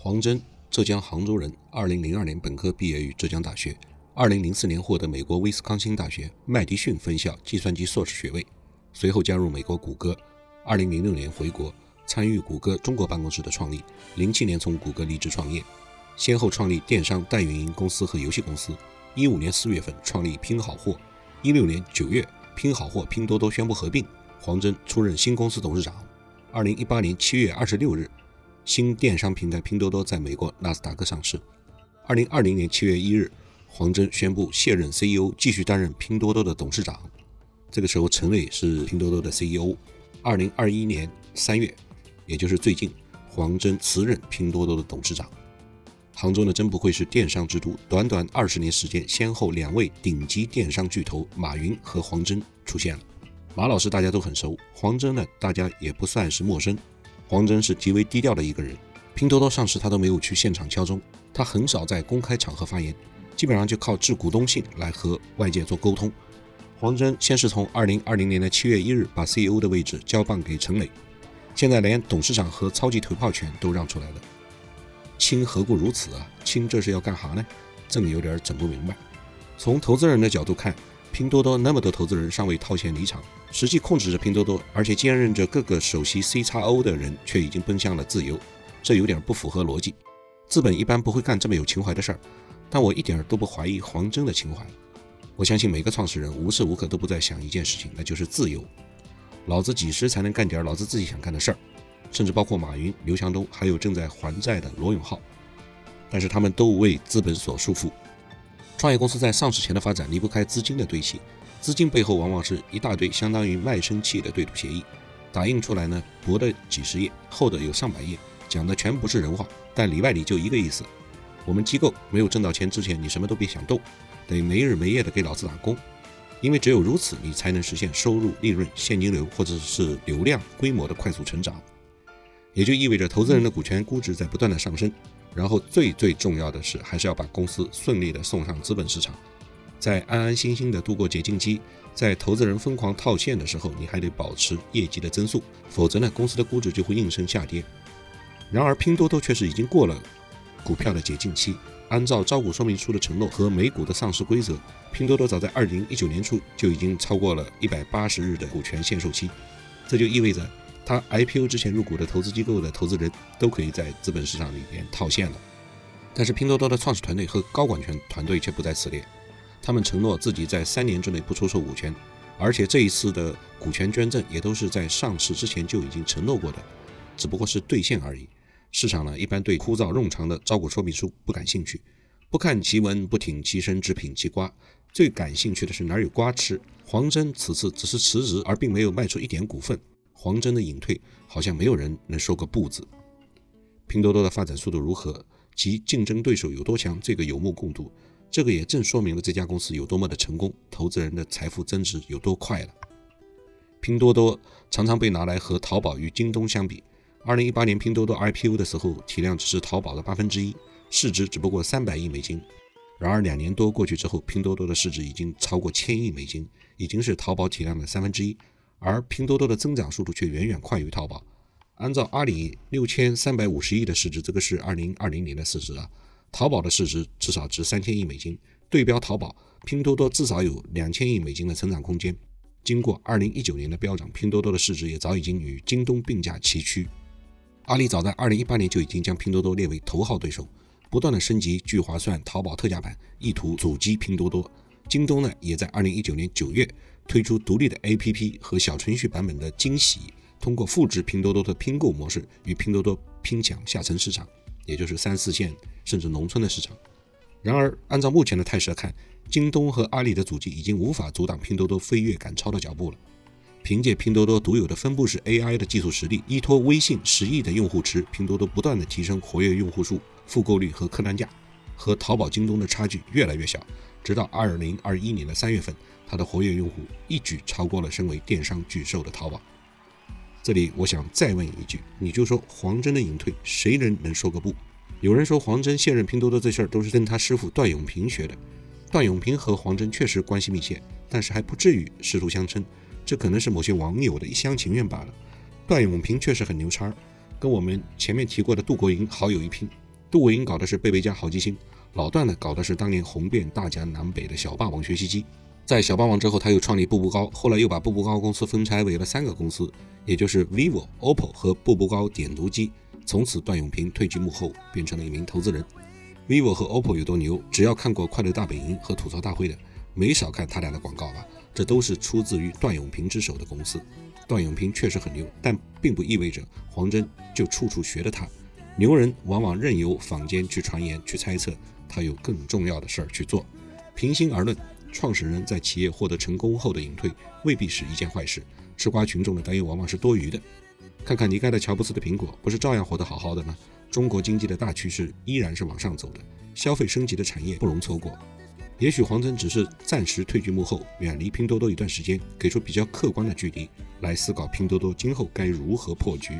黄峥，浙江杭州人，二零零二年本科毕业于浙江大学，二零零四年获得美国威斯康星大学麦迪逊分校计算机硕士学位，随后加入美国谷歌，二零零六年回国参与谷歌中国办公室的创立，零七年从谷歌离职创业，先后创立电商代运营公司和游戏公司，一五年四月份创立拼好货，一六年九月拼好货拼多多宣布合并，黄峥出任新公司董事长。二零一八年七月二十六日，新电商平台拼多多在美国纳斯达克上市。二零二零年七月一日，黄峥宣布卸任 CEO，继续担任拼多多的董事长。这个时候，陈磊是拼多多的 CEO。二零二一年三月，也就是最近，黄峥辞任拼多多的董事长。杭州呢，真不愧是电商之都，短短二十年时间，先后两位顶级电商巨头马云和黄峥出现了。马老师大家都很熟，黄峥呢大家也不算是陌生。黄峥是极为低调的一个人，拼多多上市他都没有去现场敲钟，他很少在公开场合发言，基本上就靠致股东信来和外界做沟通。黄峥先是从二零二零年的七月一日把 CEO 的位置交棒给陈磊，现在连董事长和超级投票权都让出来了。亲何故如此啊？亲这是要干哈呢？朕有点整不明白。从投资人的角度看。拼多多那么多投资人尚未套现离场，实际控制着拼多多，而且兼任着各个首席 C 叉 O 的人却已经奔向了自由，这有点不符合逻辑。资本一般不会干这么有情怀的事儿，但我一点都不怀疑黄峥的情怀。我相信每个创始人无时无刻都不在想一件事情，那就是自由。老子几时才能干点老子自己想干的事儿？甚至包括马云、刘强东，还有正在还债的罗永浩，但是他们都为资本所束缚。创业公司在上市前的发展离不开资金的堆砌，资金背后往往是一大堆相当于卖身契的对赌协议，打印出来呢，薄的几十页，厚的有上百页，讲的全不是人话，但里外里就一个意思：我们机构没有挣到钱之前，你什么都别想动，得没日没夜的给老子打工，因为只有如此，你才能实现收入、利润、现金流或者是流量规模的快速成长，也就意味着投资人的股权估值在不断的上升。然后最最重要的是，还是要把公司顺利的送上资本市场，在安安心心的度过解禁期，在投资人疯狂套现的时候，你还得保持业绩的增速，否则呢，公司的估值就会应声下跌。然而，拼多多却是已经过了股票的解禁期，按照招股说明书的承诺和美股的上市规则，拼多多早在二零一九年初就已经超过了一百八十日的股权限售期，这就意味着。他 IPO 之前入股的投资机构的投资人都可以在资本市场里边套现了，但是拼多多的创始团队和高管权团队却不在此列。他们承诺自己在三年之内不出售股权，而且这一次的股权捐赠也都是在上市之前就已经承诺过的，只不过是兑现而已。市场呢，一般对枯燥冗长的招股说明书不感兴趣，不看其文，不挺其身，只品其瓜。最感兴趣的是哪有瓜吃。黄峥此次只是辞职，而并没有卖出一点股份。黄峥的隐退，好像没有人能说个不字。拼多多的发展速度如何，其竞争对手有多强，这个有目共睹。这个也正说明了这家公司有多么的成功，投资人的财富增值有多快了。拼多多常常被拿来和淘宝与京东相比。二零一八年拼多多 IPO 的时候，体量只是淘宝的八分之一，市值只不过三百亿美金。然而两年多过去之后，拼多多的市值已经超过千亿美金，已经是淘宝体量的三分之一。而拼多多的增长速度却远远快于淘宝。按照阿里六千三百五十亿的市值，这个是二零二零年的市值啊。淘宝的市值至少值三千亿美金，对标淘宝，拼多多至少有两千亿美金的成长空间。经过二零一九年的飙涨，拼多多的市值也早已经与京东并驾齐驱。阿里早在二零一八年就已经将拼多多列为头号对手，不断的升级聚划算淘宝特价版，意图阻击拼多多。京东呢，也在二零一九年九月。推出独立的 APP 和小程序版本的惊喜，通过复制拼多多的拼购模式，与拼多多拼抢下沉市场，也就是三四线甚至农村的市场。然而，按照目前的态势来看，京东和阿里的阻击已经无法阻挡拼多多飞跃赶超的脚步了。凭借拼多多独有的分布式 AI 的技术实力，依托微信十亿的用户池，拼多多不断的提升活跃用户数、复购率和客单价，和淘宝、京东的差距越来越小。直到二零二一年的三月份。它的活跃用户一举超过了身为电商巨兽的淘宝。这里我想再问一句，你就说黄峥的隐退，谁人能说个不？有人说黄峥卸任拼多多这事儿都是跟他师傅段永平学的。段永平和黄峥确实关系密切，但是还不至于师徒相称，这可能是某些网友的一厢情愿罢了。段永平确实很牛叉，跟我们前面提过的杜国营好友一拼。杜国英搞的是贝贝家好记星，老段呢搞的是当年红遍大江南北的小霸王学习机。在小霸王之后，他又创立步步高，后来又把步步高公司分拆为了三个公司，也就是 vivo、OPPO 和步步高点读机。从此，段永平退居幕后，变成了一名投资人。vivo 和 OPPO 有多牛？只要看过《快乐大本营》和《吐槽大会》的，没少看他俩的广告吧？这都是出自于段永平之手的公司。段永平确实很牛，但并不意味着黄峥就处处学的他。牛人往往任由坊间去传言、去猜测，他有更重要的事儿去做。平心而论。创始人在企业获得成功后的隐退未必是一件坏事，吃瓜群众的担忧往往是多余的。看看离开了乔布斯的苹果，不是照样活得好好的吗？中国经济的大趋势依然是往上走的，消费升级的产业不容错过。也许黄峥只是暂时退居幕后，远离拼多多一段时间，给出比较客观的距离来思考拼多多今后该如何破局。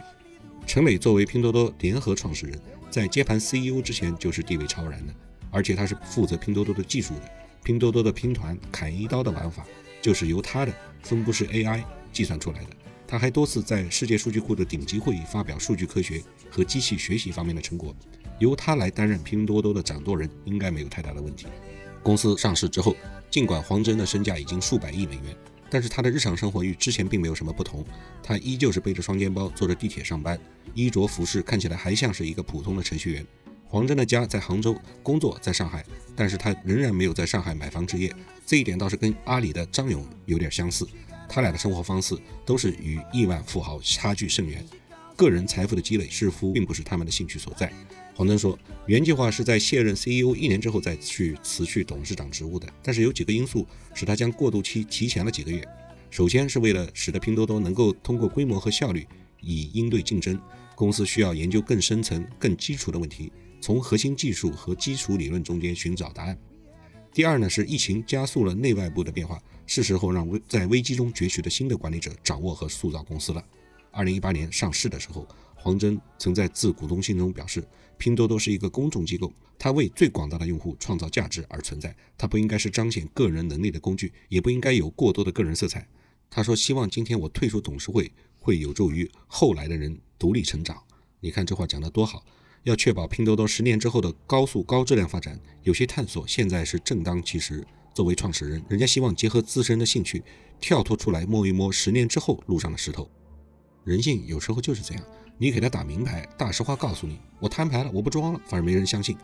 陈磊作为拼多多联合创始人，在接盘 CEO 之前就是地位超然的，而且他是负责拼多多的技术的。拼多多的拼团砍一刀的玩法，就是由他的分布式 AI 计算出来的。他还多次在世界数据库的顶级会议发表数据科学和机器学习方面的成果，由他来担任拼多多的掌舵人，应该没有太大的问题。公司上市之后，尽管黄峥的身价已经数百亿美元，但是他的日常生活与之前并没有什么不同。他依旧是背着双肩包坐着地铁上班，衣着服饰看起来还像是一个普通的程序员。黄峥的家在杭州，工作在上海，但是他仍然没有在上海买房置业，这一点倒是跟阿里的张勇有点相似。他俩的生活方式都是与亿万富豪差距甚远，个人财富的积累似乎并不是他们的兴趣所在。黄峥说，原计划是在卸任 CEO 一年之后再去辞去董事长职务的，但是有几个因素使他将过渡期提前了几个月。首先是为了使得拼多多能够通过规模和效率以应对竞争，公司需要研究更深层、更基础的问题。从核心技术和基础理论中间寻找答案。第二呢，是疫情加速了内外部的变化，是时候让危在危机中崛起的新的管理者掌握和塑造公司了。二零一八年上市的时候，黄峥曾在致股东信中表示，拼多多是一个公众机构，它为最广大的用户创造价值而存在，它不应该是彰显个人能力的工具，也不应该有过多的个人色彩。他说，希望今天我退出董事会，会有助于后来的人独立成长。你看这话讲得多好。要确保拼多多十年之后的高速高质量发展，有些探索现在是正当其时。作为创始人，人家希望结合自身的兴趣，跳脱出来摸一摸十年之后路上的石头。人性有时候就是这样，你给他打明牌，大实话告诉你，我摊牌了，我不装了，反而没人相信。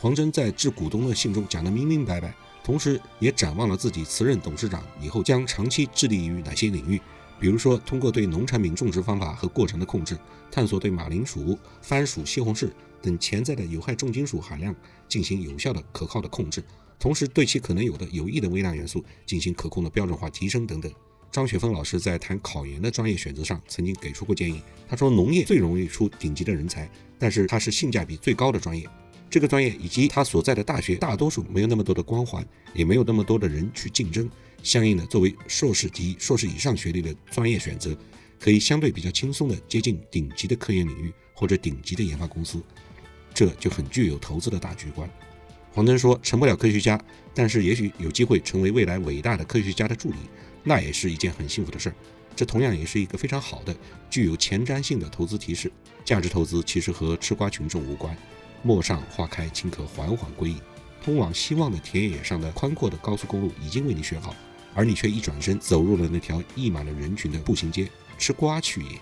黄峥在致股东的信中讲得明明白白，同时也展望了自己辞任董事长以后将长期致力于哪些领域。比如说，通过对农产品种植方法和过程的控制，探索对马铃薯、番薯、西红柿等潜在的有害重金属含量进行有效的、可靠的控制，同时对其可能有的有益的微量元素进行可控的标准化提升等等。张雪峰老师在谈考研的专业选择上曾经给出过建议，他说农业最容易出顶级的人才，但是它是性价比最高的专业。这个专业以及他所在的大学，大多数没有那么多的光环，也没有那么多的人去竞争。相应的，作为硕士及硕士以上学历的专业选择，可以相对比较轻松地接近顶级的科研领域或者顶级的研发公司，这就很具有投资的大局观。黄峥说，成不了科学家，但是也许有机会成为未来伟大的科学家的助理，那也是一件很幸福的事儿。这同样也是一个非常好的、具有前瞻性的投资提示。价值投资其实和吃瓜群众无关。陌上花开，请可缓缓归矣。通往希望的田野上的宽阔的高速公路已经为你选好。而你却一转身走入了那条溢满了人群的步行街，吃瓜去也。